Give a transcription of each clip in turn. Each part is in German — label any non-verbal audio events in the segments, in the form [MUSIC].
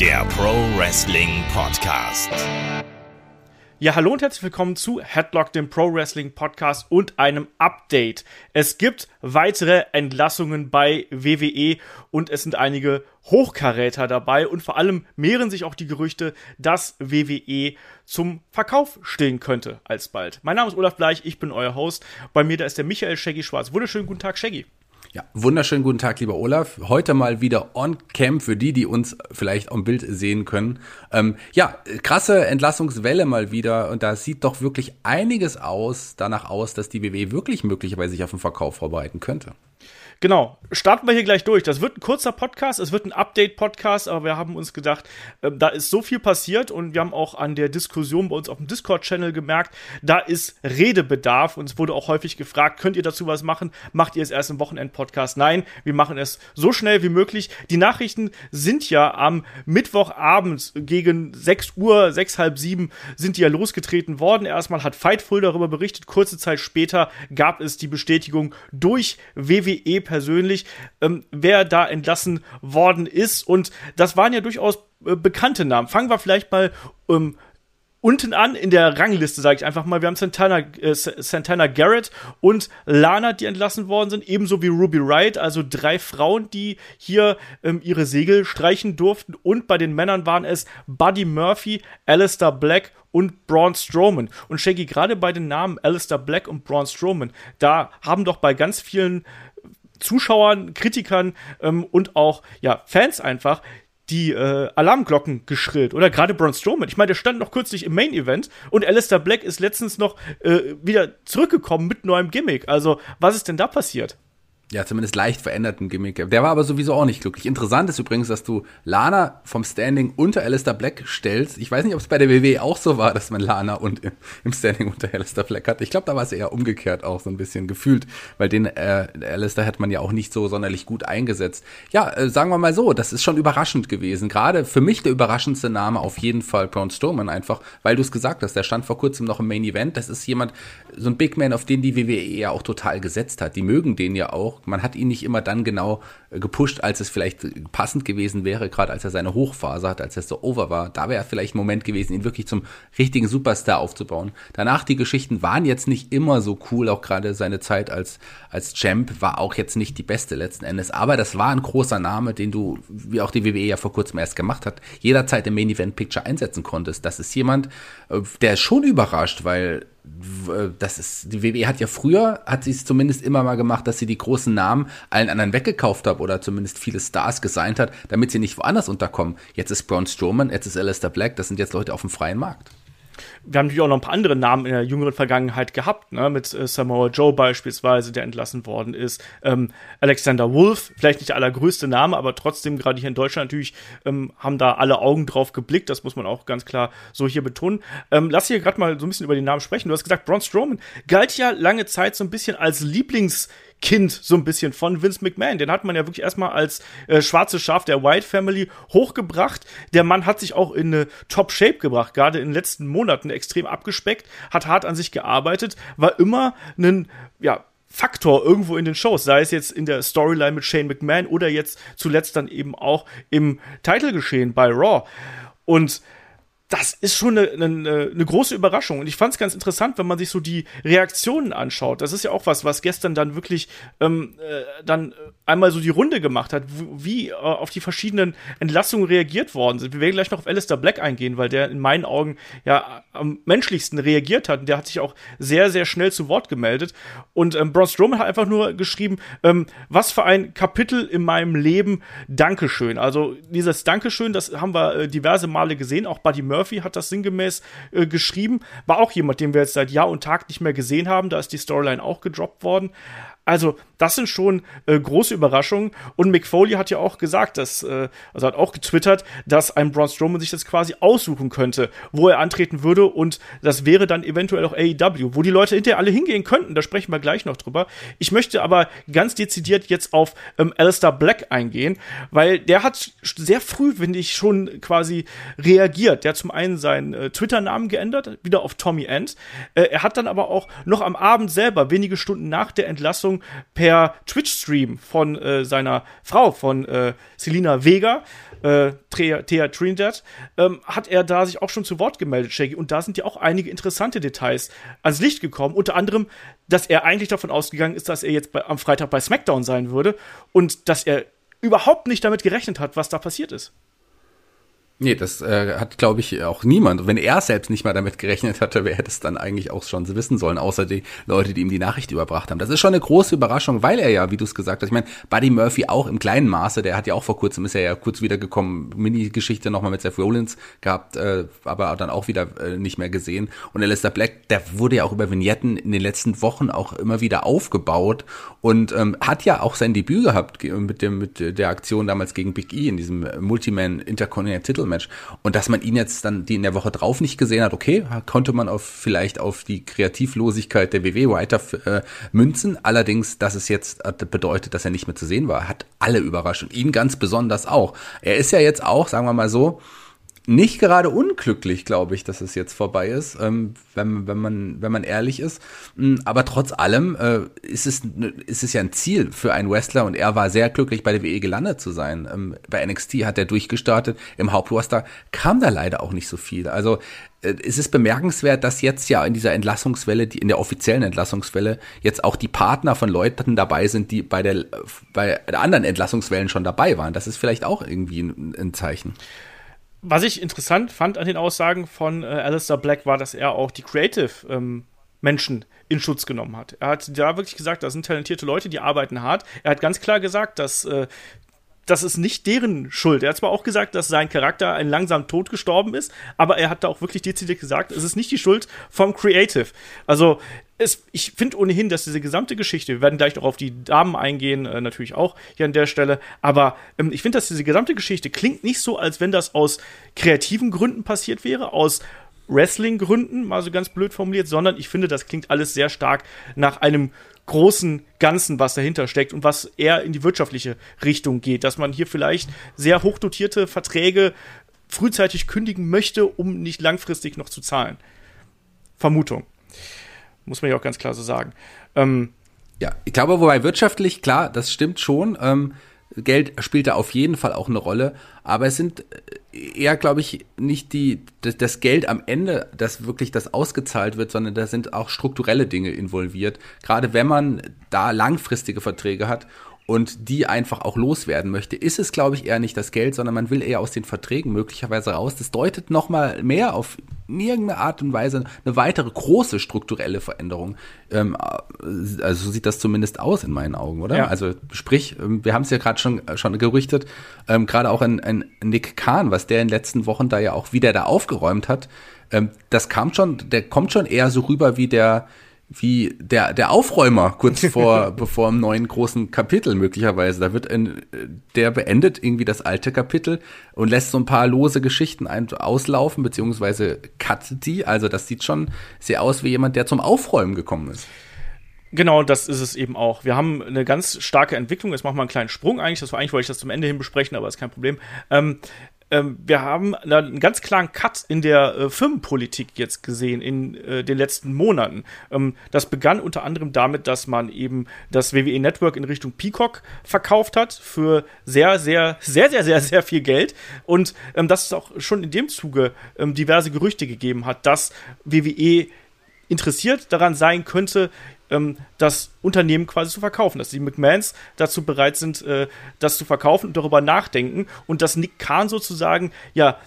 der Pro Wrestling Podcast. Ja, hallo und herzlich willkommen zu Headlock, dem Pro Wrestling Podcast und einem Update. Es gibt weitere Entlassungen bei WWE und es sind einige Hochkaräter dabei und vor allem mehren sich auch die Gerüchte, dass WWE zum Verkauf stehen könnte alsbald. Mein Name ist Olaf Bleich, ich bin euer Host. Bei mir da ist der Michael Shaggy Schwarz. Wunderschönen guten Tag, Shaggy. Ja, wunderschönen guten Tag, lieber Olaf. Heute mal wieder on Cam für die, die uns vielleicht am Bild sehen können. Ähm, ja, krasse Entlassungswelle mal wieder und da sieht doch wirklich einiges aus, danach aus, dass die WWE wirklich möglicherweise sich auf den Verkauf vorbereiten könnte. Genau, starten wir hier gleich durch. Das wird ein kurzer Podcast, es wird ein Update-Podcast, aber wir haben uns gedacht, äh, da ist so viel passiert und wir haben auch an der Diskussion bei uns auf dem Discord-Channel gemerkt, da ist Redebedarf und es wurde auch häufig gefragt, könnt ihr dazu was machen? Macht ihr es erst im Wochenend-Podcast? Nein, wir machen es so schnell wie möglich. Die Nachrichten sind ja am Mittwochabend gegen 6 Uhr, 6, halb 7 sind die ja losgetreten worden. Erstmal hat Fightful darüber berichtet, kurze Zeit später gab es die Bestätigung durch WWE persönlich, ähm, wer da entlassen worden ist. Und das waren ja durchaus äh, bekannte Namen. Fangen wir vielleicht mal ähm, unten an in der Rangliste, sage ich einfach mal. Wir haben Santana, äh, Santana Garrett und Lana, die entlassen worden sind, ebenso wie Ruby Wright, also drei Frauen, die hier ähm, ihre Segel streichen durften. Und bei den Männern waren es Buddy Murphy, Alistair Black und Braun Strowman. Und Shaggy, gerade bei den Namen Alistair Black und Braun Strowman, da haben doch bei ganz vielen Zuschauern, Kritikern ähm, und auch ja, Fans einfach die äh, Alarmglocken geschrillt. Oder gerade Braun Strowman. Ich meine, der stand noch kürzlich im Main Event und Alistair Black ist letztens noch äh, wieder zurückgekommen mit neuem Gimmick. Also, was ist denn da passiert? Ja, zumindest leicht veränderten Gimmick. Der war aber sowieso auch nicht glücklich. Interessant ist übrigens, dass du Lana vom Standing unter Alistair Black stellst. Ich weiß nicht, ob es bei der WWE auch so war, dass man Lana und im Standing unter Alistair Black hat. Ich glaube, da war es eher umgekehrt auch so ein bisschen gefühlt, weil den äh, Alistair hat man ja auch nicht so sonderlich gut eingesetzt. Ja, äh, sagen wir mal so, das ist schon überraschend gewesen. Gerade für mich der überraschendste Name auf jeden Fall Braun Strowman einfach, weil du es gesagt hast, der stand vor kurzem noch im Main Event. Das ist jemand, so ein Big Man, auf den die WWE ja auch total gesetzt hat. Die mögen den ja auch man hat ihn nicht immer dann genau äh, gepusht, als es vielleicht passend gewesen wäre, gerade als er seine Hochphase hat, als er so over war. Da wäre vielleicht ein Moment gewesen, ihn wirklich zum richtigen Superstar aufzubauen. Danach die Geschichten waren jetzt nicht immer so cool, auch gerade seine Zeit als, als Champ war auch jetzt nicht die beste letzten Endes. Aber das war ein großer Name, den du, wie auch die WWE ja vor kurzem erst gemacht hat, jederzeit im Main Event Picture einsetzen konntest. Das ist jemand, äh, der schon überrascht, weil das ist, die WWE hat ja früher, hat sie es zumindest immer mal gemacht, dass sie die großen Namen allen anderen weggekauft hat oder zumindest viele Stars gesigned hat, damit sie nicht woanders unterkommen. Jetzt ist Braun Strowman, jetzt ist Alistair Black, das sind jetzt Leute auf dem freien Markt wir haben natürlich auch noch ein paar andere Namen in der jüngeren Vergangenheit gehabt, ne? mit äh, Samoa Joe beispielsweise, der entlassen worden ist. Ähm, Alexander Wolf, vielleicht nicht der allergrößte Name, aber trotzdem, gerade hier in Deutschland natürlich, ähm, haben da alle Augen drauf geblickt. Das muss man auch ganz klar so hier betonen. Ähm, lass hier gerade mal so ein bisschen über den Namen sprechen. Du hast gesagt, Braun Strowman galt ja lange Zeit so ein bisschen als Lieblings- Kind so ein bisschen von Vince McMahon. Den hat man ja wirklich erstmal als äh, schwarze Schaf der White Family hochgebracht. Der Mann hat sich auch in eine Top-Shape gebracht, gerade in den letzten Monaten extrem abgespeckt, hat hart an sich gearbeitet, war immer ein, ja, Faktor irgendwo in den Shows, sei es jetzt in der Storyline mit Shane McMahon oder jetzt zuletzt dann eben auch im Titelgeschehen bei Raw. Und das ist schon eine, eine, eine große Überraschung. Und ich fand es ganz interessant, wenn man sich so die Reaktionen anschaut. Das ist ja auch was, was gestern dann wirklich ähm, äh, dann einmal so die Runde gemacht hat, wie äh, auf die verschiedenen Entlassungen reagiert worden sind. Wir werden gleich noch auf Alistair Black eingehen, weil der in meinen Augen ja am menschlichsten reagiert hat. Und der hat sich auch sehr, sehr schnell zu Wort gemeldet. Und ähm, Braun Strowman hat einfach nur geschrieben, ähm, was für ein Kapitel in meinem Leben, Dankeschön. Also dieses Dankeschön, das haben wir äh, diverse Male gesehen, auch Buddy Murphy Murphy hat das sinngemäß äh, geschrieben. War auch jemand, den wir jetzt seit Jahr und Tag nicht mehr gesehen haben. Da ist die Storyline auch gedroppt worden. Also, das sind schon äh, große Überraschungen. Und Mick Foley hat ja auch gesagt, dass, äh, also hat auch getwittert, dass ein Braun Strowman sich das quasi aussuchen könnte, wo er antreten würde. Und das wäre dann eventuell auch AEW, wo die Leute hinterher alle hingehen könnten. Da sprechen wir gleich noch drüber. Ich möchte aber ganz dezidiert jetzt auf ähm, Alistair Black eingehen, weil der hat sehr früh, finde ich, schon quasi reagiert. Der hat zum einen seinen äh, Twitter-Namen geändert, wieder auf Tommy End. Äh, er hat dann aber auch noch am Abend selber, wenige Stunden nach der Entlassung, Entlassung per Twitch-Stream von äh, seiner Frau, von äh, Selina Vega, äh, Thea Trinidad, ähm, hat er da sich auch schon zu Wort gemeldet, Shaggy. Und da sind ja auch einige interessante Details ans Licht gekommen. Unter anderem, dass er eigentlich davon ausgegangen ist, dass er jetzt bei, am Freitag bei SmackDown sein würde und dass er überhaupt nicht damit gerechnet hat, was da passiert ist. Nee, das äh, hat, glaube ich, auch niemand. Wenn er selbst nicht mal damit gerechnet hatte, wer hätte es dann eigentlich auch schon wissen sollen, außer die Leute, die ihm die Nachricht überbracht haben. Das ist schon eine große Überraschung, weil er ja, wie du es gesagt hast, ich meine, Buddy Murphy auch im kleinen Maße, der hat ja auch vor kurzem, ist er ja kurz wiedergekommen, Mini-Geschichte nochmal mit Seth Rollins gehabt, äh, aber dann auch wieder äh, nicht mehr gesehen. Und Alistair Black, der wurde ja auch über Vignetten in den letzten Wochen auch immer wieder aufgebaut und ähm, hat ja auch sein Debüt gehabt mit, dem, mit der Aktion damals gegen Big E in diesem Multiman Intercontinental Titelmatch. Und dass man ihn jetzt dann die in der Woche drauf nicht gesehen hat, okay, konnte man auf vielleicht auf die Kreativlosigkeit der WW weiter äh, münzen. Allerdings, dass es jetzt bedeutet, dass er nicht mehr zu sehen war, hat alle überrascht und ihn ganz besonders auch. Er ist ja jetzt auch, sagen wir mal so, nicht gerade unglücklich, glaube ich, dass es jetzt vorbei ist, ähm, wenn, wenn, man, wenn man ehrlich ist. Mm, aber trotz allem äh, ist, es, ist es ja ein Ziel für einen Wrestler und er war sehr glücklich, bei der WE gelandet zu sein. Ähm, bei NXT hat er durchgestartet, im Hauptroster kam da leider auch nicht so viel. Also äh, es ist bemerkenswert, dass jetzt ja in dieser Entlassungswelle, die in der offiziellen Entlassungswelle, jetzt auch die Partner von Leuten dabei sind, die bei der, bei der anderen Entlassungswellen schon dabei waren. Das ist vielleicht auch irgendwie ein, ein Zeichen was ich interessant fand an den Aussagen von äh, Alistair Black war, dass er auch die Creative ähm, Menschen in Schutz genommen hat. Er hat da wirklich gesagt, das sind talentierte Leute, die arbeiten hart. Er hat ganz klar gesagt, dass äh, das ist nicht deren Schuld. Er hat zwar auch gesagt, dass sein Charakter ein langsam Tod gestorben ist, aber er hat da auch wirklich dezidiert gesagt, es ist nicht die Schuld vom Creative. Also es, ich finde ohnehin, dass diese gesamte Geschichte, wir werden gleich noch auf die Damen eingehen, äh, natürlich auch hier an der Stelle, aber ähm, ich finde, dass diese gesamte Geschichte klingt nicht so, als wenn das aus kreativen Gründen passiert wäre, aus Wrestling-Gründen, mal so ganz blöd formuliert, sondern ich finde, das klingt alles sehr stark nach einem großen Ganzen, was dahinter steckt und was eher in die wirtschaftliche Richtung geht, dass man hier vielleicht sehr hochdotierte Verträge frühzeitig kündigen möchte, um nicht langfristig noch zu zahlen. Vermutung. Muss man ja auch ganz klar so sagen. Ähm, ja, ich glaube, wobei wirtschaftlich, klar, das stimmt schon. Ähm, Geld spielt da auf jeden Fall auch eine Rolle, aber es sind eher, glaube ich, nicht die, das, Geld am Ende, das wirklich das ausgezahlt wird, sondern da sind auch strukturelle Dinge involviert. Gerade wenn man da langfristige Verträge hat und die einfach auch loswerden möchte, ist es, glaube ich, eher nicht das Geld, sondern man will eher aus den Verträgen möglicherweise raus. Das deutet nochmal mehr auf irgendeine Art und Weise eine weitere große strukturelle Veränderung. Ähm, also so sieht das zumindest aus in meinen Augen, oder? Ja. Also sprich, ähm, wir haben es ja gerade schon, schon gerüchtet, ähm, gerade auch in, in Nick Kahn, was der in den letzten Wochen da ja auch wieder da aufgeräumt hat, das kam schon, der kommt schon eher so rüber wie der wie der, der Aufräumer kurz vor, [LAUGHS] bevor einem neuen großen Kapitel möglicherweise. Da wird ein, der beendet irgendwie das alte Kapitel und lässt so ein paar lose Geschichten ein, auslaufen, beziehungsweise cuttet die. Also das sieht schon sehr aus wie jemand, der zum Aufräumen gekommen ist. Genau, das ist es eben auch. Wir haben eine ganz starke Entwicklung. Jetzt machen wir einen kleinen Sprung eigentlich. Das war eigentlich wollte ich das zum Ende hin besprechen, aber ist kein Problem. Ähm, ähm, wir haben einen ganz klaren Cut in der äh, Firmenpolitik jetzt gesehen in äh, den letzten Monaten. Ähm, das begann unter anderem damit, dass man eben das WWE Network in Richtung Peacock verkauft hat für sehr, sehr, sehr, sehr, sehr, sehr viel Geld. Und ähm, dass es auch schon in dem Zuge ähm, diverse Gerüchte gegeben hat, dass WWE interessiert daran sein könnte, ähm, das Unternehmen quasi zu verkaufen, dass die McMahons dazu bereit sind, äh, das zu verkaufen und darüber nachdenken und dass Nick Khan sozusagen ja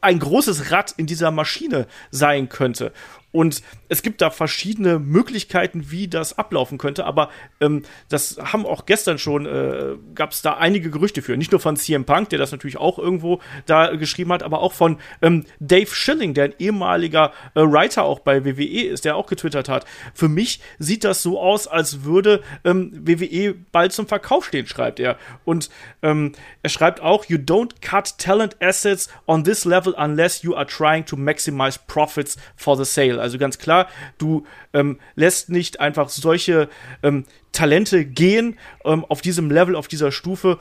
ein großes Rad in dieser Maschine sein könnte. Und es gibt da verschiedene Möglichkeiten, wie das ablaufen könnte, aber ähm, das haben auch gestern schon, äh, gab es da einige Gerüchte für. Nicht nur von CM Punk, der das natürlich auch irgendwo da geschrieben hat, aber auch von ähm, Dave Schilling, der ein ehemaliger äh, Writer auch bei WWE ist, der auch getwittert hat. Für mich sieht das so aus, als würde ähm, WWE bald zum Verkauf stehen, schreibt er. Und ähm, er schreibt auch, you don't cut talent assets on this level unless you are trying to maximize profits for the sale. Also ganz klar, du ähm, lässt nicht einfach solche ähm, Talente gehen ähm, auf diesem Level, auf dieser Stufe,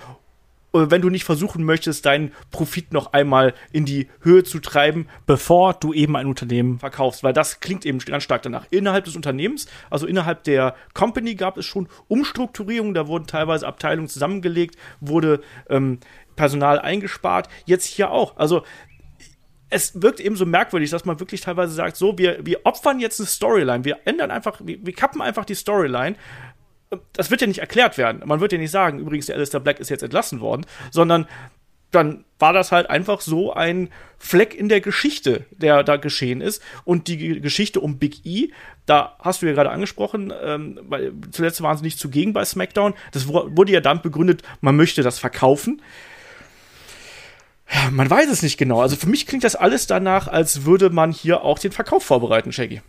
wenn du nicht versuchen möchtest, deinen Profit noch einmal in die Höhe zu treiben, bevor du eben ein Unternehmen verkaufst. Weil das klingt eben ganz stark danach. Innerhalb des Unternehmens, also innerhalb der Company gab es schon Umstrukturierungen, da wurden teilweise Abteilungen zusammengelegt, wurde ähm, Personal eingespart. Jetzt hier auch. Also es wirkt eben so merkwürdig, dass man wirklich teilweise sagt, so, wir, wir opfern jetzt eine Storyline, wir ändern einfach, wir, wir kappen einfach die Storyline. Das wird ja nicht erklärt werden. Man wird ja nicht sagen, übrigens, der Alistair Black ist jetzt entlassen worden, sondern dann war das halt einfach so ein Fleck in der Geschichte, der da geschehen ist. Und die Geschichte um Big E, da hast du ja gerade angesprochen, ähm, weil zuletzt waren sie nicht zugegen bei SmackDown. Das wurde ja dann begründet, man möchte das verkaufen. Man weiß es nicht genau. Also für mich klingt das alles danach, als würde man hier auch den Verkauf vorbereiten, Shaggy.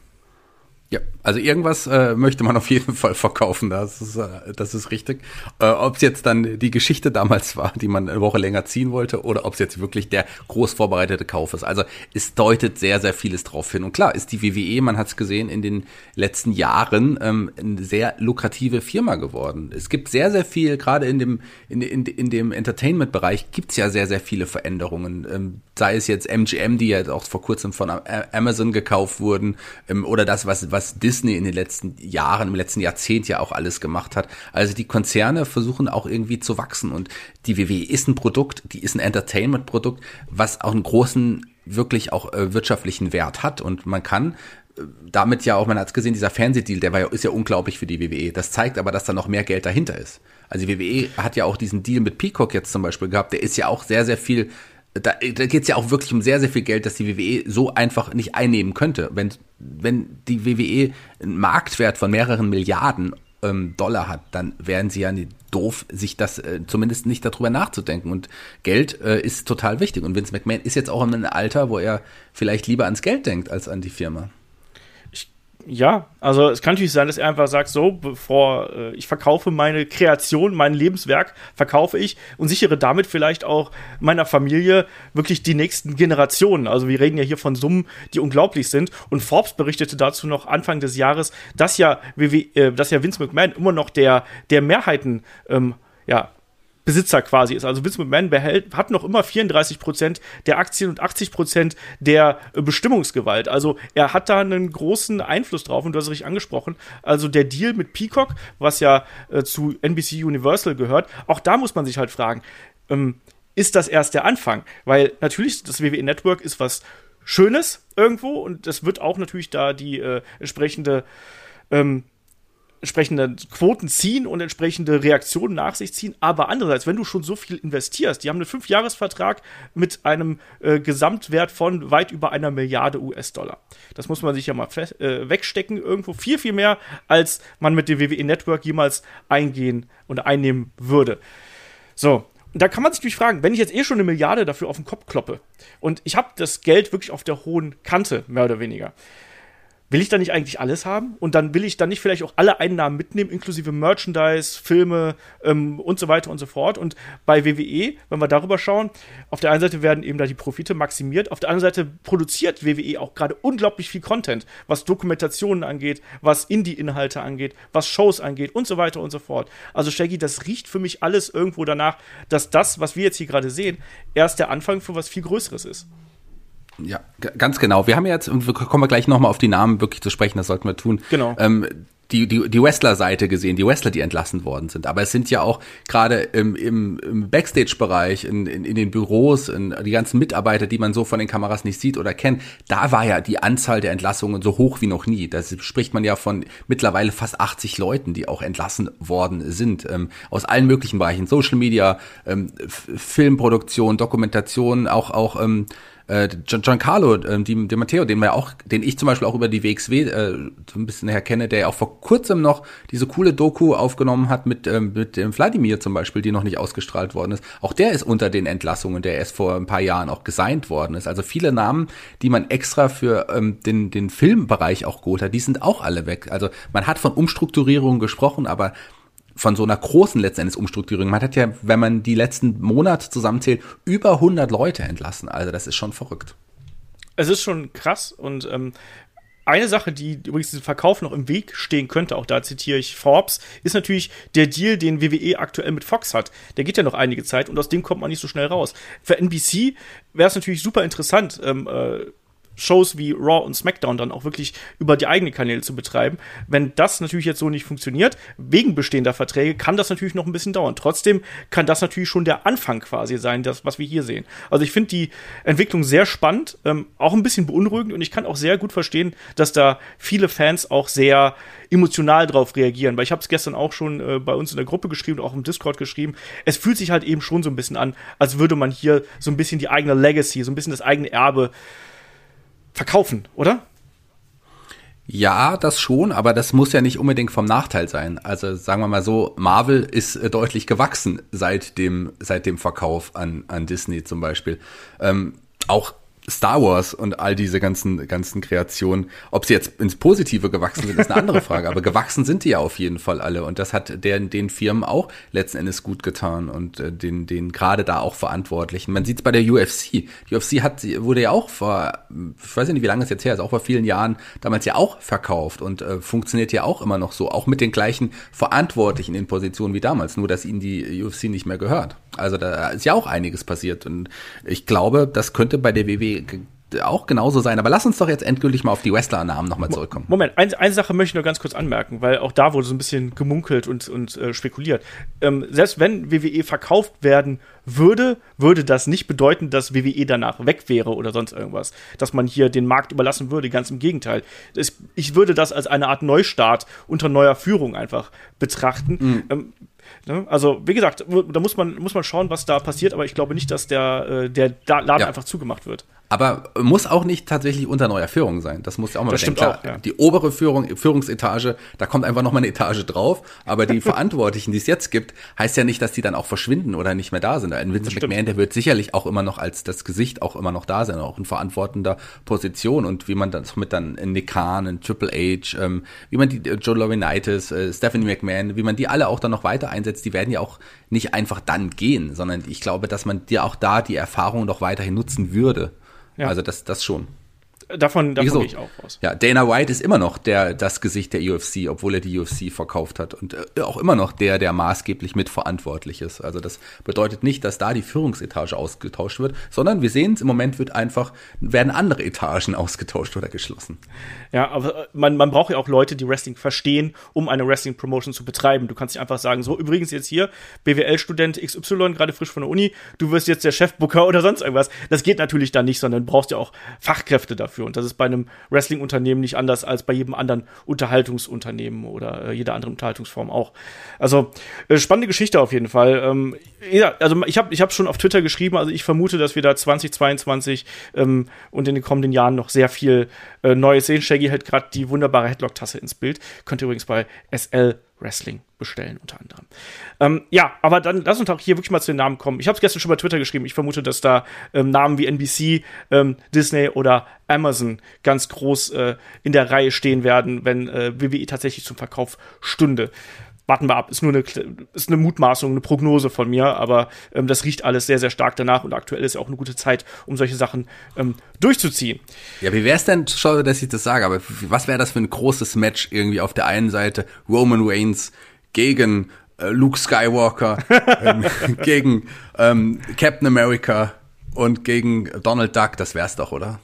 Ja, also irgendwas äh, möchte man [LAUGHS] auf jeden Fall verkaufen, das ist, äh, das ist richtig. Äh, ob es jetzt dann die Geschichte damals war, die man eine Woche länger ziehen wollte, oder ob es jetzt wirklich der groß vorbereitete Kauf ist. Also es deutet sehr, sehr vieles drauf hin. Und klar, ist die WWE, man hat es gesehen, in den letzten Jahren ähm, eine sehr lukrative Firma geworden. Es gibt sehr, sehr viel, gerade in dem, in, in, in dem Entertainment-Bereich gibt's ja sehr, sehr viele Veränderungen. Ähm, sei es jetzt MGM, die ja auch vor kurzem von Amazon gekauft wurden, ähm, oder das, was, was Disney in den letzten Jahren, im letzten Jahrzehnt ja auch alles gemacht hat. Also die Konzerne versuchen auch irgendwie zu wachsen und die WWE ist ein Produkt, die ist ein Entertainment-Produkt, was auch einen großen, wirklich auch äh, wirtschaftlichen Wert hat und man kann äh, damit ja auch, man hat es gesehen, dieser Fernsehdeal, der war ja, ist ja unglaublich für die WWE. Das zeigt aber, dass da noch mehr Geld dahinter ist. Also die WWE hat ja auch diesen Deal mit Peacock jetzt zum Beispiel gehabt, der ist ja auch sehr, sehr viel da, da geht es ja auch wirklich um sehr, sehr viel Geld, das die WWE so einfach nicht einnehmen könnte. Wenn, wenn die WWE einen Marktwert von mehreren Milliarden ähm, Dollar hat, dann wären sie ja nicht doof, sich das äh, zumindest nicht darüber nachzudenken. Und Geld äh, ist total wichtig. Und Vince McMahon ist jetzt auch in einem Alter, wo er vielleicht lieber ans Geld denkt als an die Firma ja, also es kann natürlich sein, dass er einfach sagt, so, bevor äh, ich verkaufe meine Kreation, mein Lebenswerk, verkaufe ich und sichere damit vielleicht auch meiner Familie wirklich die nächsten Generationen. Also wir reden ja hier von Summen, die unglaublich sind. Und Forbes berichtete dazu noch Anfang des Jahres, dass ja, äh, dass ja Vince McMahon immer noch der, der Mehrheiten ähm, ja, Besitzer quasi ist. Also Vince McMahon behält, hat noch immer 34 Prozent der Aktien und 80 Prozent der äh, Bestimmungsgewalt. Also er hat da einen großen Einfluss drauf und du hast es richtig angesprochen. Also der Deal mit Peacock, was ja äh, zu NBC Universal gehört, auch da muss man sich halt fragen, ähm, ist das erst der Anfang? Weil natürlich das WWE Network ist was Schönes irgendwo und das wird auch natürlich da die äh, entsprechende ähm, entsprechende Quoten ziehen und entsprechende Reaktionen nach sich ziehen. Aber andererseits, wenn du schon so viel investierst, die haben einen Fünfjahresvertrag mit einem äh, Gesamtwert von weit über einer Milliarde US-Dollar. Das muss man sich ja mal äh, wegstecken irgendwo. Viel, viel mehr, als man mit dem WWE Network jemals eingehen und einnehmen würde. So, und da kann man sich natürlich fragen, wenn ich jetzt eh schon eine Milliarde dafür auf den Kopf kloppe und ich habe das Geld wirklich auf der hohen Kante, mehr oder weniger, will ich da nicht eigentlich alles haben? Und dann will ich dann nicht vielleicht auch alle Einnahmen mitnehmen, inklusive Merchandise, Filme ähm, und so weiter und so fort. Und bei WWE, wenn wir darüber schauen, auf der einen Seite werden eben da die Profite maximiert, auf der anderen Seite produziert WWE auch gerade unglaublich viel Content, was Dokumentationen angeht, was Indie-Inhalte angeht, was Shows angeht und so weiter und so fort. Also Shaggy, das riecht für mich alles irgendwo danach, dass das, was wir jetzt hier gerade sehen, erst der Anfang für was viel Größeres ist. Ja, ganz genau. Wir haben jetzt, und wir kommen wir gleich nochmal auf die Namen wirklich zu sprechen, das sollten wir tun. Genau. Ähm, die, die, die Wrestler-Seite gesehen, die Wrestler, die entlassen worden sind. Aber es sind ja auch gerade im, im, im Backstage-Bereich, in, in, in den Büros, in die ganzen Mitarbeiter, die man so von den Kameras nicht sieht oder kennt, da war ja die Anzahl der Entlassungen so hoch wie noch nie. Da spricht man ja von mittlerweile fast 80 Leuten, die auch entlassen worden sind. Ähm, aus allen möglichen Bereichen. Social Media, ähm, Filmproduktion, Dokumentation, auch, auch ähm, äh, Giancarlo äh, Di, Di Matteo, den wir auch, den ich zum Beispiel auch über die WXW äh, so ein bisschen her kenne, der ja auch vor kurzem noch diese coole Doku aufgenommen hat mit, ähm, mit dem Vladimir zum Beispiel, die noch nicht ausgestrahlt worden ist. Auch der ist unter den Entlassungen, der erst vor ein paar Jahren auch gesigned worden ist. Also viele Namen, die man extra für ähm, den, den Filmbereich auch geholt hat, die sind auch alle weg. Also man hat von Umstrukturierung gesprochen, aber von so einer großen letztendlich Umstrukturierung. Man hat ja, wenn man die letzten Monate zusammenzählt, über 100 Leute entlassen. Also das ist schon verrückt. Es ist schon krass und ähm, eine Sache, die übrigens diesem Verkauf noch im Weg stehen könnte, auch da zitiere ich Forbes, ist natürlich der Deal, den WWE aktuell mit Fox hat. Der geht ja noch einige Zeit und aus dem kommt man nicht so schnell raus. Für NBC wäre es natürlich super interessant, ähm, äh, Shows wie Raw und SmackDown dann auch wirklich über die eigenen Kanäle zu betreiben. Wenn das natürlich jetzt so nicht funktioniert, wegen bestehender Verträge, kann das natürlich noch ein bisschen dauern. Trotzdem kann das natürlich schon der Anfang quasi sein, das, was wir hier sehen. Also ich finde die Entwicklung sehr spannend, ähm, auch ein bisschen beunruhigend und ich kann auch sehr gut verstehen, dass da viele Fans auch sehr emotional drauf reagieren, weil ich habe es gestern auch schon äh, bei uns in der Gruppe geschrieben, auch im Discord geschrieben. Es fühlt sich halt eben schon so ein bisschen an, als würde man hier so ein bisschen die eigene Legacy, so ein bisschen das eigene Erbe verkaufen, oder? Ja, das schon, aber das muss ja nicht unbedingt vom Nachteil sein. Also sagen wir mal so, Marvel ist äh, deutlich gewachsen seit dem, seit dem Verkauf an, an Disney zum Beispiel. Ähm, auch Star Wars und all diese ganzen, ganzen Kreationen, ob sie jetzt ins Positive gewachsen sind, ist eine andere Frage. Aber gewachsen sind die ja auf jeden Fall alle. Und das hat den, den Firmen auch letzten Endes gut getan und äh, den, den gerade da auch Verantwortlichen. Man sieht es bei der UFC. Die UFC hat, wurde ja auch vor, ich weiß nicht, wie lange es jetzt her ist, auch vor vielen Jahren damals ja auch verkauft und äh, funktioniert ja auch immer noch so, auch mit den gleichen Verantwortlichen in Positionen wie damals, nur dass ihnen die UFC nicht mehr gehört. Also da ist ja auch einiges passiert. Und ich glaube, das könnte bei der WWE auch genauso sein. Aber lass uns doch jetzt endgültig mal auf die Wrestler-Namen nochmal zurückkommen. Moment, ein, eine Sache möchte ich nur ganz kurz anmerken, weil auch da wurde so ein bisschen gemunkelt und, und äh, spekuliert. Ähm, selbst wenn WWE verkauft werden würde, würde das nicht bedeuten, dass WWE danach weg wäre oder sonst irgendwas. Dass man hier den Markt überlassen würde, ganz im Gegenteil. Das, ich würde das als eine Art Neustart unter neuer Führung einfach betrachten. Mhm. Ähm, Ne? Also, wie gesagt, da muss man, muss man schauen, was da passiert, aber ich glaube nicht, dass der, äh, der Laden ja. einfach zugemacht wird. Aber muss auch nicht tatsächlich unter neuer Führung sein. Das muss ja auch mal das bedenken. Klar, auch, ja. Die obere Führung, Führungsetage, da kommt einfach noch mal eine Etage drauf. Aber die [LAUGHS] Verantwortlichen, die es jetzt gibt, heißt ja nicht, dass die dann auch verschwinden oder nicht mehr da sind. Ein Vince McMahon, der wird sicherlich auch immer noch als das Gesicht auch immer noch da sein, auch in verantwortender Position. Und wie man das mit dann in Nick Khan, in Triple H, ähm, wie man die äh, Joe Laurinaitis, äh, Stephanie McMahon, wie man die alle auch dann noch weiter einsetzt, die werden ja auch nicht einfach dann gehen, sondern ich glaube, dass man dir auch da die Erfahrung doch weiterhin nutzen würde. Ja. Also das, das schon. Davon, davon gehe ich auch aus. Ja, Dana White ist immer noch der, das Gesicht der UFC, obwohl er die UFC verkauft hat. Und äh, auch immer noch der, der maßgeblich mitverantwortlich ist. Also das bedeutet nicht, dass da die Führungsetage ausgetauscht wird, sondern wir sehen es, im Moment wird einfach, werden andere Etagen [LAUGHS] ausgetauscht oder geschlossen. Ja, aber äh, man, man braucht ja auch Leute, die Wrestling verstehen, um eine Wrestling-Promotion zu betreiben. Du kannst nicht einfach sagen, so, übrigens jetzt hier, BWL-Student XY, gerade frisch von der Uni, du wirst jetzt der Chefbooker oder sonst irgendwas. Das geht natürlich dann nicht, sondern du brauchst ja auch Fachkräfte dafür dafür. Und das ist bei einem Wrestling-Unternehmen nicht anders als bei jedem anderen Unterhaltungsunternehmen oder äh, jeder anderen Unterhaltungsform auch. Also äh, spannende Geschichte auf jeden Fall. Ähm, ja, also ich habe ich hab schon auf Twitter geschrieben, also ich vermute, dass wir da 2022 ähm, und in den kommenden Jahren noch sehr viel äh, Neues sehen. Shaggy hält gerade die wunderbare Headlock-Tasse ins Bild. Könnt ihr übrigens bei SL Wrestling bestellen, unter anderem. Ähm, ja, aber dann lass uns doch hier wirklich mal zu den Namen kommen. Ich habe es gestern schon bei Twitter geschrieben. Ich vermute, dass da ähm, Namen wie NBC, ähm, Disney oder Amazon ganz groß äh, in der Reihe stehen werden, wenn äh, WWE tatsächlich zum Verkauf stünde warten wir ab. Ist nur eine, ist eine Mutmaßung, eine Prognose von mir, aber ähm, das riecht alles sehr, sehr stark danach und aktuell ist ja auch eine gute Zeit, um solche Sachen ähm, durchzuziehen. Ja, wie wäre es denn, schau, dass ich das sage, aber was wäre das für ein großes Match irgendwie auf der einen Seite Roman Reigns gegen äh, Luke Skywalker, [LAUGHS] ähm, gegen ähm, Captain America und gegen Donald Duck, das wär's doch, oder?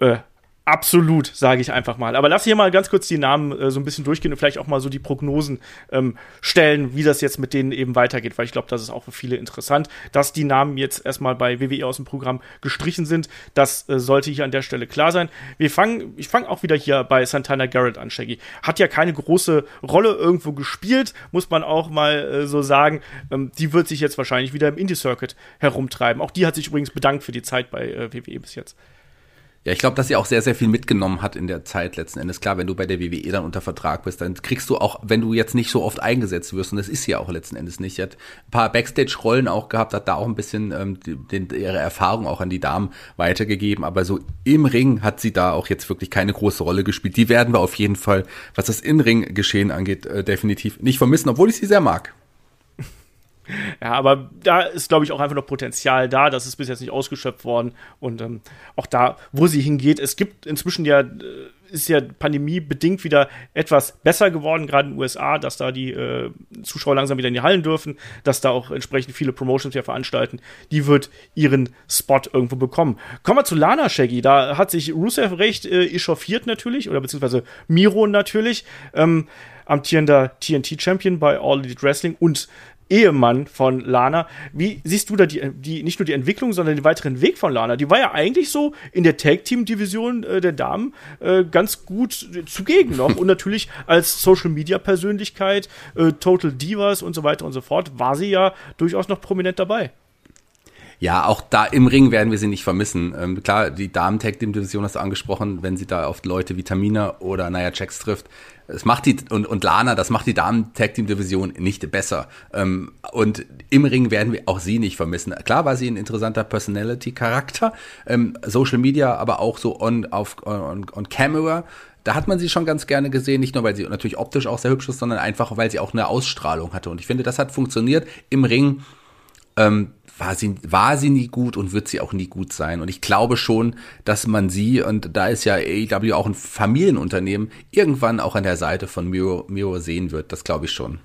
Äh, Absolut, sage ich einfach mal. Aber lass hier mal ganz kurz die Namen äh, so ein bisschen durchgehen und vielleicht auch mal so die Prognosen ähm, stellen, wie das jetzt mit denen eben weitergeht, weil ich glaube, das ist auch für viele interessant, dass die Namen jetzt erstmal bei WWE aus dem Programm gestrichen sind. Das äh, sollte hier an der Stelle klar sein. Wir fangen, ich fange auch wieder hier bei Santana Garrett an, Shaggy. Hat ja keine große Rolle irgendwo gespielt, muss man auch mal äh, so sagen. Ähm, die wird sich jetzt wahrscheinlich wieder im Indie-Circuit herumtreiben. Auch die hat sich übrigens bedankt für die Zeit bei äh, WWE bis jetzt. Ja, ich glaube, dass sie auch sehr, sehr viel mitgenommen hat in der Zeit letzten Endes. Klar, wenn du bei der WWE dann unter Vertrag bist, dann kriegst du auch, wenn du jetzt nicht so oft eingesetzt wirst, und das ist ja auch letzten Endes nicht. Sie hat ein paar Backstage-Rollen auch gehabt, hat da auch ein bisschen ähm, den, ihre Erfahrung auch an die Damen weitergegeben, aber so im Ring hat sie da auch jetzt wirklich keine große Rolle gespielt. Die werden wir auf jeden Fall, was das In-Ring-Geschehen angeht, äh, definitiv nicht vermissen, obwohl ich sie sehr mag. [LAUGHS] Ja, aber da ist, glaube ich, auch einfach noch Potenzial da. Das ist bis jetzt nicht ausgeschöpft worden. Und ähm, auch da, wo sie hingeht, es gibt inzwischen ja, äh, ist ja Pandemie bedingt wieder etwas besser geworden, gerade in den USA, dass da die äh, Zuschauer langsam wieder in die Hallen dürfen, dass da auch entsprechend viele Promotions ja veranstalten. Die wird ihren Spot irgendwo bekommen. Kommen wir zu Lana Shaggy. Da hat sich Rusev recht äh, echauffiert natürlich, oder beziehungsweise Miro natürlich. Ähm, amtierender TNT-Champion bei All Elite Wrestling und Ehemann von Lana. Wie siehst du da die, die, nicht nur die Entwicklung, sondern den weiteren Weg von Lana? Die war ja eigentlich so in der Tag-Team-Division äh, der Damen äh, ganz gut zugegen noch. [LAUGHS] und natürlich als Social-Media-Persönlichkeit, äh, Total Divas und so weiter und so fort, war sie ja durchaus noch prominent dabei. Ja, auch da im Ring werden wir sie nicht vermissen. Ähm, klar, die Damen-Tag-Team-Division hast du angesprochen, wenn sie da auf Leute wie Tamina oder Naya Jax trifft. Es macht die, und, und Lana, das macht die Damen-Tag-Team-Division nicht besser. Ähm, und im Ring werden wir auch sie nicht vermissen. Klar war sie ein interessanter Personality-Charakter, ähm, Social Media, aber auch so on, auf, on, on Camera da hat man sie schon ganz gerne gesehen, nicht nur weil sie natürlich optisch auch sehr hübsch ist, sondern einfach weil sie auch eine Ausstrahlung hatte. Und ich finde, das hat funktioniert im Ring. Ähm, war sie, war sie nie gut und wird sie auch nie gut sein. Und ich glaube schon, dass man sie, und da ist ja AEW auch ein Familienunternehmen, irgendwann auch an der Seite von Miro, Miro sehen wird. Das glaube ich schon.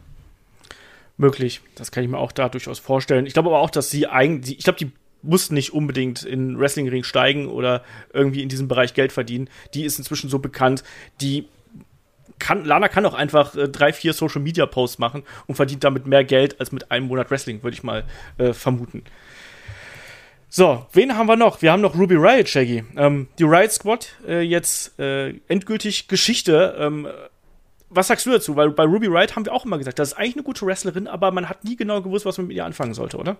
Möglich. Das kann ich mir auch da durchaus vorstellen. Ich glaube aber auch, dass sie eigentlich, ich glaube, die muss nicht unbedingt in Wrestlingring steigen oder irgendwie in diesem Bereich Geld verdienen. Die ist inzwischen so bekannt, die kann, Lana kann auch einfach äh, drei, vier Social Media Posts machen und verdient damit mehr Geld als mit einem Monat Wrestling, würde ich mal äh, vermuten. So, wen haben wir noch? Wir haben noch Ruby Riot, Shaggy. Ähm, die Riot Squad, äh, jetzt äh, endgültig Geschichte. Ähm, was sagst du dazu? Weil bei Ruby Riot haben wir auch immer gesagt, das ist eigentlich eine gute Wrestlerin, aber man hat nie genau gewusst, was man mit ihr anfangen sollte, oder?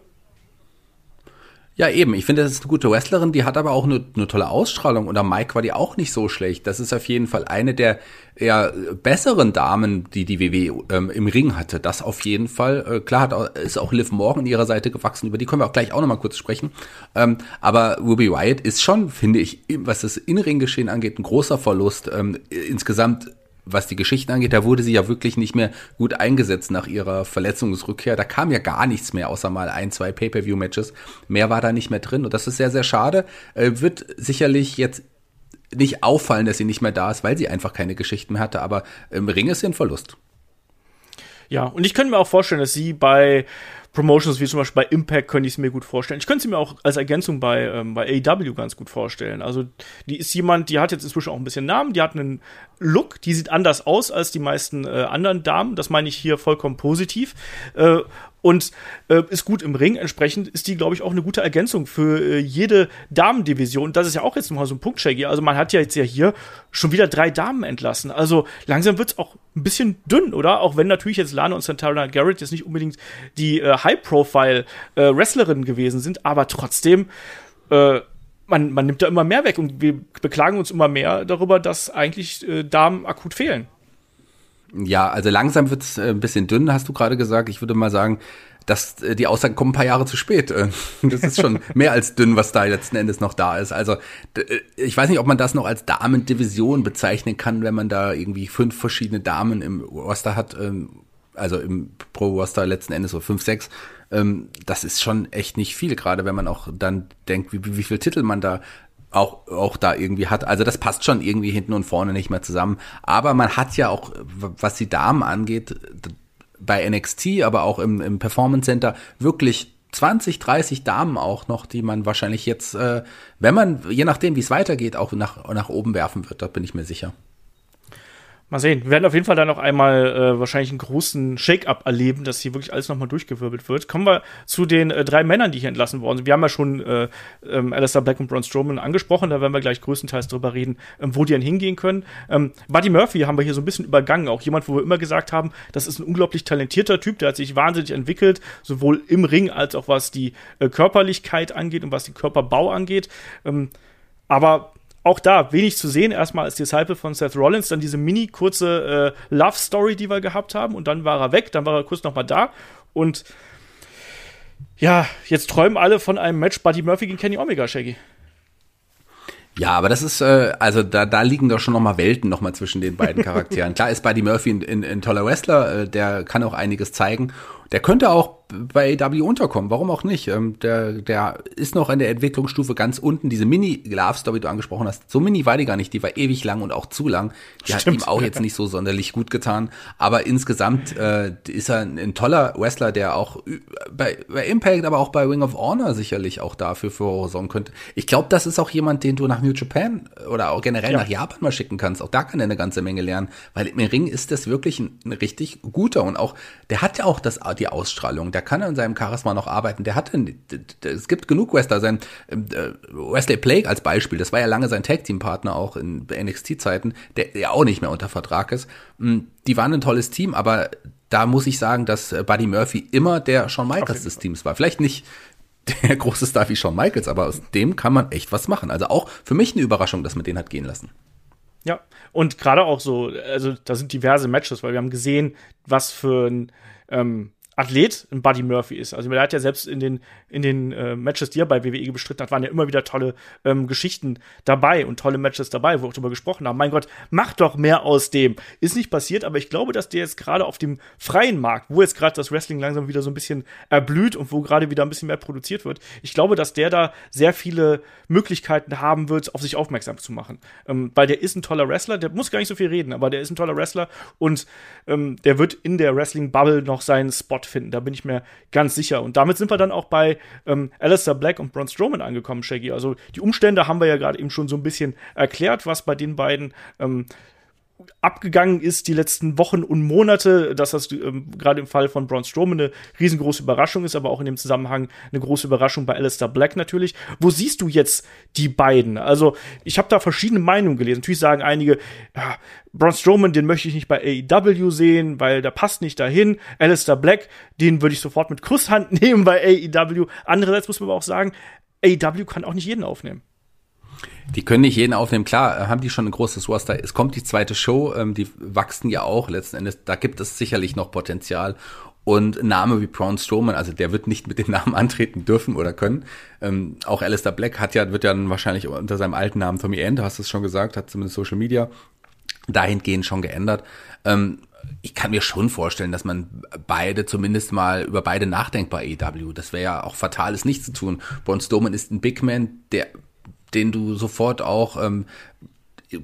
Ja, eben. Ich finde, das ist eine gute Wrestlerin, die hat aber auch eine, eine tolle Ausstrahlung. Und am Mike war die auch nicht so schlecht. Das ist auf jeden Fall eine der eher besseren Damen, die die WW ähm, im Ring hatte. Das auf jeden Fall. Äh, klar hat ist auch Liv Morgan ihrer Seite gewachsen. Über die können wir auch gleich auch nochmal kurz sprechen. Ähm, aber Ruby Wyatt ist schon, finde ich, was das In-Ring-Geschehen angeht, ein großer Verlust. Ähm, insgesamt was die Geschichten angeht, da wurde sie ja wirklich nicht mehr gut eingesetzt nach ihrer Verletzungsrückkehr. Da kam ja gar nichts mehr, außer mal ein, zwei Pay-Per-View-Matches. Mehr war da nicht mehr drin und das ist sehr, sehr schade. Äh, wird sicherlich jetzt nicht auffallen, dass sie nicht mehr da ist, weil sie einfach keine Geschichten mehr hatte, aber im Ring ist sie ein Verlust. Ja, und ich könnte mir auch vorstellen, dass sie bei Promotions wie zum Beispiel bei Impact könnte ich es mir gut vorstellen. Ich könnte sie mir auch als Ergänzung bei, ähm, bei AEW ganz gut vorstellen. Also die ist jemand, die hat jetzt inzwischen auch ein bisschen Namen, die hat einen Look, die sieht anders aus als die meisten äh, anderen Damen. Das meine ich hier vollkommen positiv. Äh, und äh, ist gut im Ring. Entsprechend ist die, glaube ich, auch eine gute Ergänzung für äh, jede Damendivision. Das ist ja auch jetzt mal so ein Punkt, Shaggy. Also man hat ja jetzt ja hier schon wieder drei Damen entlassen. Also langsam wird es auch ein bisschen dünn, oder? Auch wenn natürlich jetzt Lana und Santana Garrett jetzt nicht unbedingt die äh, High-Profile-Wrestlerinnen äh, gewesen sind, aber trotzdem äh, man, man nimmt da immer mehr weg und wir beklagen uns immer mehr darüber, dass eigentlich äh, Damen akut fehlen. Ja, also langsam wird es äh, ein bisschen dünn, hast du gerade gesagt. Ich würde mal sagen, dass äh, die Aussagen kommen ein paar Jahre zu spät. Äh, [LAUGHS] das ist schon [LAUGHS] mehr als dünn, was da letzten Endes noch da ist. Also ich weiß nicht, ob man das noch als Damendivision bezeichnen kann, wenn man da irgendwie fünf verschiedene Damen im Roster hat. Also im Pro-Roster letzten Endes so fünf, sechs. Ähm, das ist schon echt nicht viel, gerade wenn man auch dann denkt, wie, wie viel Titel man da auch, auch da irgendwie hat. Also das passt schon irgendwie hinten und vorne nicht mehr zusammen. Aber man hat ja auch, was die Damen angeht, bei NXT, aber auch im, im Performance Center wirklich 20, 30 Damen auch noch, die man wahrscheinlich jetzt, äh, wenn man, je nachdem, wie es weitergeht, auch nach, nach oben werfen wird, da bin ich mir sicher. Mal sehen. Wir werden auf jeden Fall da noch einmal äh, wahrscheinlich einen großen Shake-up erleben, dass hier wirklich alles nochmal durchgewirbelt wird. Kommen wir zu den äh, drei Männern, die hier entlassen worden sind. Wir haben ja schon äh, ähm, Alistair Black und Braun Strowman angesprochen, da werden wir gleich größtenteils drüber reden, ähm, wo die denn hingehen können. Ähm, Buddy Murphy haben wir hier so ein bisschen übergangen. Auch jemand, wo wir immer gesagt haben, das ist ein unglaublich talentierter Typ, der hat sich wahnsinnig entwickelt, sowohl im Ring als auch was die äh, Körperlichkeit angeht und was den Körperbau angeht. Ähm, aber auch da wenig zu sehen, erstmal als Disciple von Seth Rollins, dann diese mini kurze äh, Love Story, die wir gehabt haben und dann war er weg, dann war er kurz nochmal da und ja, jetzt träumen alle von einem Match Buddy Murphy gegen Kenny Omega, Shaggy. Ja, aber das ist, äh, also da, da liegen doch schon nochmal Welten nochmal zwischen den beiden [LAUGHS] Charakteren. Klar ist Buddy Murphy ein, ein, ein toller Wrestler, äh, der kann auch einiges zeigen Der könnte auch bei AW unterkommen, warum auch nicht? Ähm, der, der ist noch in der Entwicklungsstufe ganz unten. Diese Mini-Love-Story, die du angesprochen hast, so mini war die gar nicht, die war ewig lang und auch zu lang. Die Stimmt. hat ihm auch jetzt nicht so sonderlich gut getan. Aber insgesamt äh, ist er ein, ein, toller Wrestler, der auch bei, bei Impact, aber auch bei Ring of Honor sicherlich auch dafür für sorgen könnte. Ich glaube, das ist auch jemand, den du nach New Japan oder auch generell ja. nach Japan mal schicken kannst. Auch da kann er eine ganze Menge lernen, weil im Ring ist das wirklich ein, ein richtig guter und auch, der hat ja auch das, die Ausstrahlung. Der kann an seinem Charisma noch arbeiten. Der hatte, es gibt genug Wrestler, sein äh, Wesley Blake als Beispiel, das war ja lange sein Tag-Team-Partner auch in NXT-Zeiten, der ja auch nicht mehr unter Vertrag ist. Hm, die waren ein tolles Team, aber da muss ich sagen, dass äh, Buddy Murphy immer der Shawn Michaels des Teams war. Vielleicht nicht [LAUGHS] der große Star wie Shawn Michaels, aber aus dem kann man echt was machen. Also auch für mich eine Überraschung, dass man den hat gehen lassen. Ja, und gerade auch so, also da sind diverse Matches, weil wir haben gesehen, was für ein ähm, Athlet ein Buddy Murphy ist. Also er hat ja selbst in den, in den äh, Matches, die er bei WWE bestritten hat, waren ja immer wieder tolle ähm, Geschichten dabei und tolle Matches dabei, wo wir auch darüber gesprochen haben. Mein Gott, mach doch mehr aus dem. Ist nicht passiert, aber ich glaube, dass der jetzt gerade auf dem freien Markt, wo jetzt gerade das Wrestling langsam wieder so ein bisschen erblüht und wo gerade wieder ein bisschen mehr produziert wird, ich glaube, dass der da sehr viele Möglichkeiten haben wird, auf sich aufmerksam zu machen. Ähm, weil der ist ein toller Wrestler, der muss gar nicht so viel reden, aber der ist ein toller Wrestler und ähm, der wird in der Wrestling-Bubble noch seinen Spot finden. Da bin ich mir ganz sicher. Und damit sind wir dann auch bei ähm, Alistair Black und Braun Strowman angekommen, Shaggy. Also die Umstände haben wir ja gerade eben schon so ein bisschen erklärt, was bei den beiden ähm, abgegangen ist die letzten Wochen und Monate, dass das ähm, gerade im Fall von Braun Strowman eine riesengroße Überraschung ist, aber auch in dem Zusammenhang eine große Überraschung bei Alistair Black natürlich. Wo siehst du jetzt die beiden? Also, ich habe da verschiedene Meinungen gelesen. Natürlich sagen einige, ja, Braun Strowman, den möchte ich nicht bei AEW sehen, weil der passt nicht dahin. Alistair Black, den würde ich sofort mit Kusshand [LAUGHS] nehmen bei AEW. Andererseits muss man aber auch sagen, AEW kann auch nicht jeden aufnehmen. Die können nicht jeden aufnehmen. Klar, haben die schon ein großes Roster. Es kommt die zweite Show, ähm, die wachsen ja auch letzten Endes. Da gibt es sicherlich noch Potenzial. Und Name wie Braun Strowman, also der wird nicht mit dem [LAUGHS] Namen antreten dürfen oder können. Ähm, auch Alistair Black hat ja, wird ja dann wahrscheinlich unter seinem alten Namen Tommy End, hast du es schon gesagt, hat zumindest Social Media dahingehend schon geändert. Ähm, ich kann mir schon vorstellen, dass man beide zumindest mal über beide nachdenkt bei AEW. Das wäre ja auch fatal, es nicht zu tun. Braun Strowman ist ein Big Man, der den du sofort auch ähm,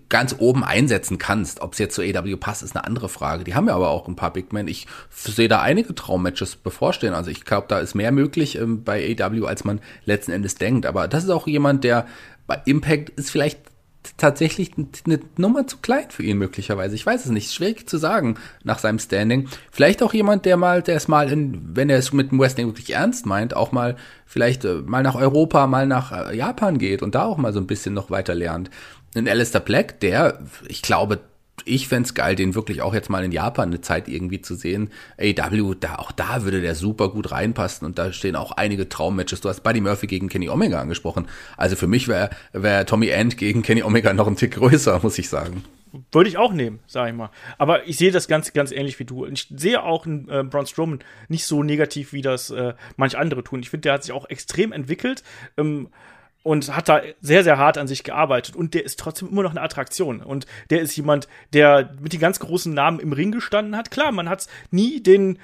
ganz oben einsetzen kannst. Ob es jetzt zu AW passt, ist eine andere Frage. Die haben ja aber auch ein paar Big Men. Ich sehe da einige Traummatches bevorstehen. Also ich glaube, da ist mehr möglich ähm, bei AW, als man letzten Endes denkt. Aber das ist auch jemand, der bei Impact ist vielleicht tatsächlich eine Nummer zu klein für ihn möglicherweise. Ich weiß es nicht. Schwierig zu sagen nach seinem Standing. Vielleicht auch jemand, der mal, der es mal in, wenn er es mit dem Wrestling wirklich ernst meint, auch mal vielleicht äh, mal nach Europa, mal nach äh, Japan geht und da auch mal so ein bisschen noch weiter lernt. Ein Alistair Black, der, ich glaube, ich fände geil, den wirklich auch jetzt mal in Japan eine Zeit irgendwie zu sehen. AW, da, auch da würde der super gut reinpassen und da stehen auch einige Traummatches. Du hast Buddy Murphy gegen Kenny Omega angesprochen. Also für mich wäre wär Tommy End gegen Kenny Omega noch ein Tick größer, muss ich sagen. Würde ich auch nehmen, sag ich mal. Aber ich sehe das ganz, ganz ähnlich wie du. Ich sehe auch einen äh, Braun Strowman nicht so negativ, wie das äh, manch andere tun. Ich finde, der hat sich auch extrem entwickelt. Ähm, und hat da sehr, sehr hart an sich gearbeitet. Und der ist trotzdem immer noch eine Attraktion. Und der ist jemand, der mit den ganz großen Namen im Ring gestanden hat. Klar, man hat nie den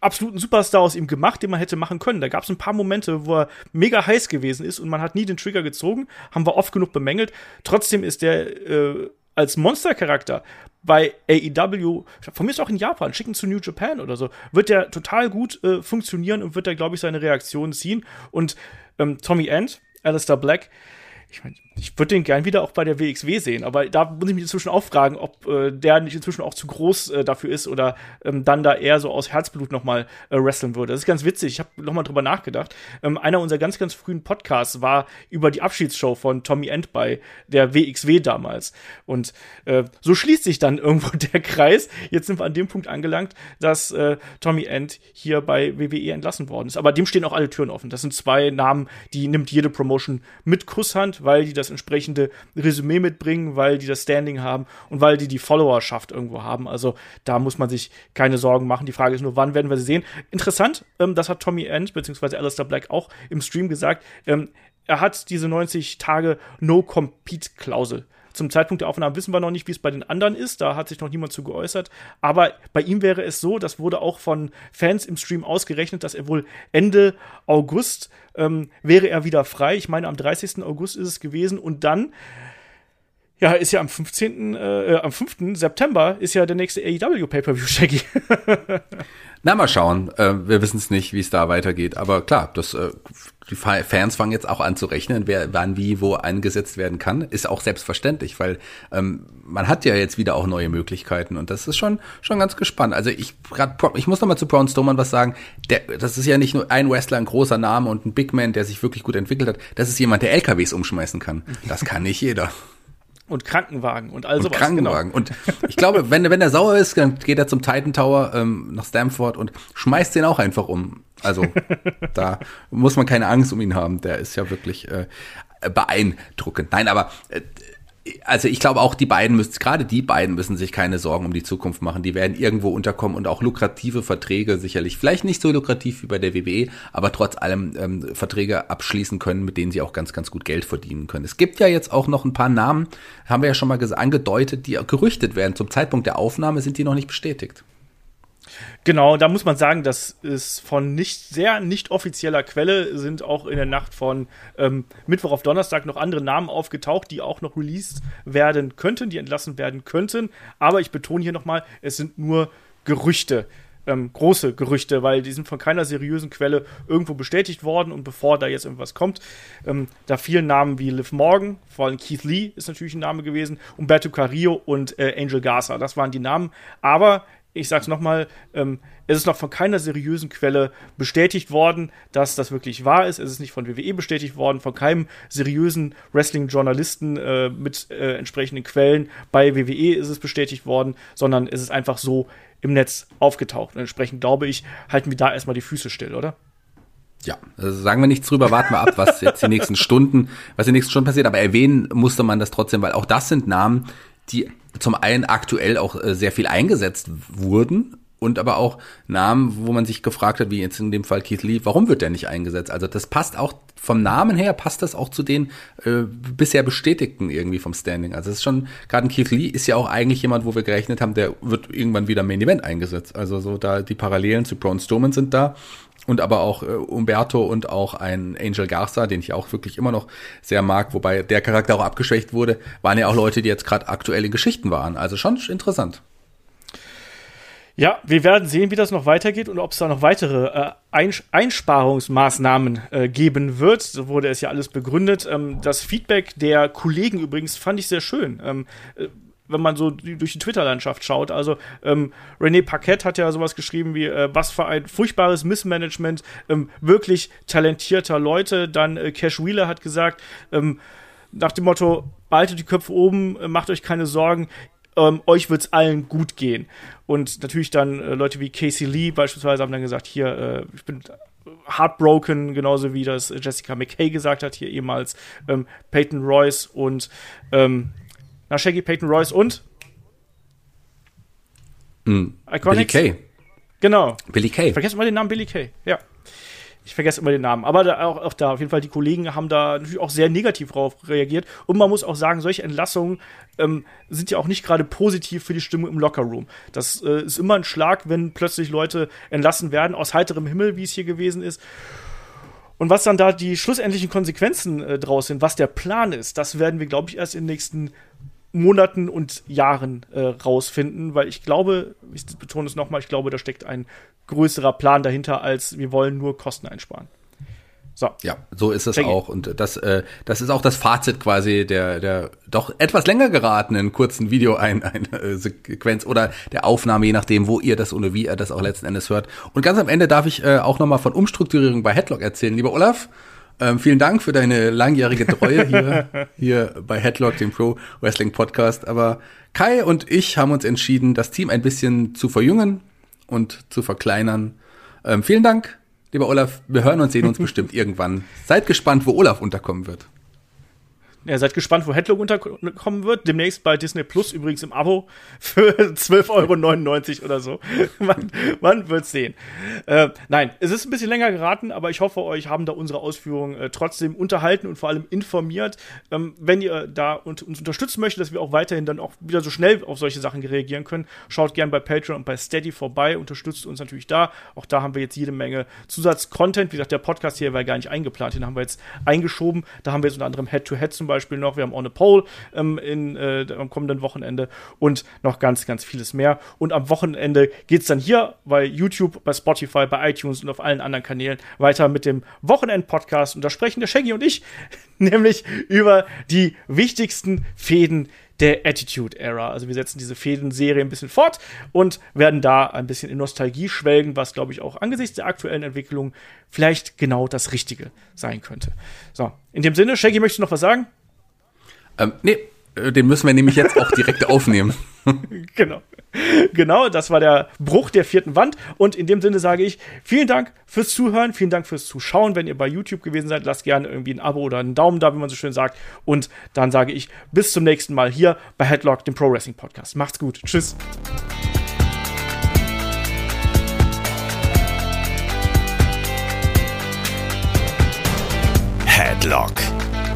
absoluten Superstar aus ihm gemacht, den man hätte machen können. Da gab es ein paar Momente, wo er mega heiß gewesen ist und man hat nie den Trigger gezogen, haben wir oft genug bemängelt. Trotzdem ist der äh, als Monstercharakter bei AEW, von mir ist auch in Japan, schicken zu New Japan oder so, wird der total gut äh, funktionieren und wird da, glaube ich, seine Reaktion ziehen. Und ähm, Tommy End, Alistair Black, ich meine, ich würde den gern wieder auch bei der WXW sehen, aber da muss ich mich inzwischen auch fragen, ob äh, der nicht inzwischen auch zu groß äh, dafür ist oder ähm, dann da eher so aus Herzblut nochmal äh, wresteln würde. Das ist ganz witzig. Ich habe nochmal drüber nachgedacht. Ähm, einer unserer ganz, ganz frühen Podcasts war über die Abschiedsshow von Tommy End bei der WXW damals. Und äh, so schließt sich dann [LAUGHS] irgendwo der Kreis. Jetzt sind wir an dem Punkt angelangt, dass äh, Tommy End hier bei WWE entlassen worden ist. Aber dem stehen auch alle Türen offen. Das sind zwei Namen, die nimmt jede Promotion mit Kusshand, weil die das entsprechende Resümee mitbringen, weil die das Standing haben und weil die die Followerschaft irgendwo haben. Also da muss man sich keine Sorgen machen. Die Frage ist nur, wann werden wir sie sehen? Interessant, ähm, das hat Tommy End bzw. Alistair Black auch im Stream gesagt. Ähm, er hat diese 90 Tage No-Compete-Klausel zum Zeitpunkt der Aufnahme wissen wir noch nicht, wie es bei den anderen ist. Da hat sich noch niemand zu geäußert. Aber bei ihm wäre es so, das wurde auch von Fans im Stream ausgerechnet, dass er wohl Ende August ähm, wäre er wieder frei. Ich meine, am 30. August ist es gewesen. Und dann ja, ist ja am 15., äh, am 5. September ist ja der nächste AEW Pay-Per-View, [LAUGHS] Shaggy. Na, mal schauen. Äh, wir wissen es nicht, wie es da weitergeht. Aber klar, das, äh, die Fans fangen jetzt auch an zu rechnen, wer wann wie wo eingesetzt werden kann. Ist auch selbstverständlich, weil ähm, man hat ja jetzt wieder auch neue Möglichkeiten und das ist schon schon ganz gespannt. Also ich grad, ich muss noch mal zu Braun Strowman was sagen. Der, das ist ja nicht nur ein Wrestler, ein großer Name und ein Big Man, der sich wirklich gut entwickelt hat. Das ist jemand, der LKWs umschmeißen kann. Das kann nicht jeder. Und Krankenwagen und all und sowas. Krankenwagen. Genau. Und ich glaube, wenn, wenn er sauer ist, dann geht er zum Titan Tower ähm, nach Stamford und schmeißt den auch einfach um. Also [LAUGHS] da muss man keine Angst um ihn haben. Der ist ja wirklich äh, beeindruckend. Nein, aber äh, also ich glaube auch die beiden müssen, gerade die beiden müssen sich keine Sorgen um die Zukunft machen. Die werden irgendwo unterkommen und auch lukrative Verträge sicherlich, vielleicht nicht so lukrativ wie bei der WWE, aber trotz allem ähm, Verträge abschließen können, mit denen sie auch ganz, ganz gut Geld verdienen können. Es gibt ja jetzt auch noch ein paar Namen, haben wir ja schon mal angedeutet, die gerüchtet werden. Zum Zeitpunkt der Aufnahme sind die noch nicht bestätigt. Genau, da muss man sagen, das ist von nicht sehr nicht offizieller Quelle sind auch in der Nacht von ähm, Mittwoch auf Donnerstag noch andere Namen aufgetaucht, die auch noch released werden könnten, die entlassen werden könnten. Aber ich betone hier nochmal, es sind nur Gerüchte. Ähm, große Gerüchte, weil die sind von keiner seriösen Quelle irgendwo bestätigt worden und bevor da jetzt irgendwas kommt, ähm, da fielen Namen wie Liv Morgan, vor allem Keith Lee ist natürlich ein Name gewesen, Umberto Carrillo und äh, Angel Garza, das waren die Namen, aber ich sag's nochmal, ähm, es ist noch von keiner seriösen Quelle bestätigt worden, dass das wirklich wahr ist. Es ist nicht von WWE bestätigt worden, von keinem seriösen Wrestling-Journalisten äh, mit äh, entsprechenden Quellen. Bei WWE ist es bestätigt worden, sondern es ist einfach so im Netz aufgetaucht. Und entsprechend glaube ich, halten wir da erstmal die Füße still, oder? Ja, also sagen wir nichts drüber, warten wir ab, was jetzt die nächsten Stunden, was die nächsten Stunden passiert, aber erwähnen musste man das trotzdem, weil auch das sind Namen, die zum einen aktuell auch äh, sehr viel eingesetzt wurden und aber auch Namen, wo man sich gefragt hat, wie jetzt in dem Fall Keith Lee, warum wird der nicht eingesetzt? Also das passt auch vom Namen her, passt das auch zu den äh, bisher bestätigten irgendwie vom Standing. Also es ist schon, gerade Keith Lee ist ja auch eigentlich jemand, wo wir gerechnet haben, der wird irgendwann wieder Main Event eingesetzt. Also so da die Parallelen zu Braun Strowman sind da und aber auch äh, Umberto und auch ein Angel Garza, den ich auch wirklich immer noch sehr mag, wobei der Charakter auch abgeschwächt wurde, waren ja auch Leute, die jetzt gerade aktuell in Geschichten waren. Also schon interessant. Ja, wir werden sehen, wie das noch weitergeht und ob es da noch weitere äh, Eins Einsparungsmaßnahmen äh, geben wird. So wurde es ja alles begründet. Ähm, das Feedback der Kollegen übrigens fand ich sehr schön. Ähm, äh, wenn man so durch die Twitter-Landschaft schaut. Also ähm, René Paquette hat ja sowas geschrieben wie, äh, was für ein furchtbares Missmanagement ähm, wirklich talentierter Leute. Dann äh, Cash Wheeler hat gesagt, ähm, nach dem Motto, behaltet die Köpfe oben, äh, macht euch keine Sorgen, ähm, euch wird's allen gut gehen. Und natürlich dann äh, Leute wie Casey Lee beispielsweise haben dann gesagt, hier, äh, ich bin heartbroken, genauso wie das Jessica McKay gesagt hat, hier ehemals ähm, Peyton Royce und ähm, nach Shaggy Peyton Royce und mm, Billy Kay. Genau. Billy Kay. Ich vergesse immer den Namen Billy Kay. Ja. Ich vergesse immer den Namen. Aber da, auch, auch, da, auf jeden Fall, die Kollegen haben da natürlich auch sehr negativ drauf reagiert. Und man muss auch sagen, solche Entlassungen ähm, sind ja auch nicht gerade positiv für die Stimmung im Lockerroom. Das äh, ist immer ein Schlag, wenn plötzlich Leute entlassen werden aus heiterem Himmel, wie es hier gewesen ist. Und was dann da die schlussendlichen Konsequenzen äh, draus sind, was der Plan ist, das werden wir, glaube ich, erst in den nächsten Monaten und Jahren äh, rausfinden, weil ich glaube, ich betone es nochmal, ich glaube, da steckt ein größerer Plan dahinter, als wir wollen nur Kosten einsparen. So. Ja, so ist es Check auch. Und das, äh, das ist auch das Fazit quasi der, der doch etwas länger geratenen kurzen Video ein, eine Sequenz oder der Aufnahme, je nachdem, wo ihr das oder wie ihr das auch letzten Endes hört. Und ganz am Ende darf ich äh, auch nochmal von Umstrukturierung bei Headlock erzählen. Lieber Olaf, ähm, vielen Dank für deine langjährige Treue hier, [LAUGHS] hier bei Headlock, dem Pro Wrestling Podcast. Aber Kai und ich haben uns entschieden, das Team ein bisschen zu verjüngen und zu verkleinern. Ähm, vielen Dank, lieber Olaf. Wir hören und sehen uns [LAUGHS] bestimmt irgendwann. Seid gespannt, wo Olaf unterkommen wird. Ja, seid gespannt, wo Headlock unterkommen wird. Demnächst bei Disney Plus übrigens im Abo für [LAUGHS] 12,99 Euro oder so. [LAUGHS] man, man wird sehen. Äh, nein, es ist ein bisschen länger geraten, aber ich hoffe, euch haben da unsere Ausführungen äh, trotzdem unterhalten und vor allem informiert. Ähm, wenn ihr da uns unterstützen möchtet, dass wir auch weiterhin dann auch wieder so schnell auf solche Sachen reagieren können, schaut gern bei Patreon und bei Steady vorbei, unterstützt uns natürlich da. Auch da haben wir jetzt jede Menge Zusatzcontent. Wie gesagt, der Podcast hier war gar nicht eingeplant, den haben wir jetzt eingeschoben. Da haben wir jetzt unter anderem Head-to-Head -Head zum Beispiel noch, wir haben On a Pole ähm, in, äh, am kommenden Wochenende und noch ganz, ganz vieles mehr. Und am Wochenende geht es dann hier bei YouTube, bei Spotify, bei iTunes und auf allen anderen Kanälen weiter mit dem Wochenend-Podcast. Und da sprechen der Shaggy und ich [LAUGHS] nämlich über die wichtigsten Fäden der Attitude Era. Also wir setzen diese Fäden-Serie ein bisschen fort und werden da ein bisschen in Nostalgie schwelgen, was glaube ich auch angesichts der aktuellen Entwicklung vielleicht genau das Richtige sein könnte. So, in dem Sinne, Shaggy, möchtest du noch was sagen? Ähm, nee, äh, den müssen wir nämlich jetzt auch direkt [LAUGHS] aufnehmen. genau. Genau, das war der Bruch der vierten Wand. Und in dem Sinne sage ich vielen Dank fürs Zuhören, vielen Dank fürs Zuschauen. Wenn ihr bei YouTube gewesen seid, lasst gerne irgendwie ein Abo oder einen Daumen da, wie man so schön sagt. Und dann sage ich bis zum nächsten Mal hier bei Headlock, dem Pro Wrestling Podcast. Macht's gut. Tschüss. Headlock,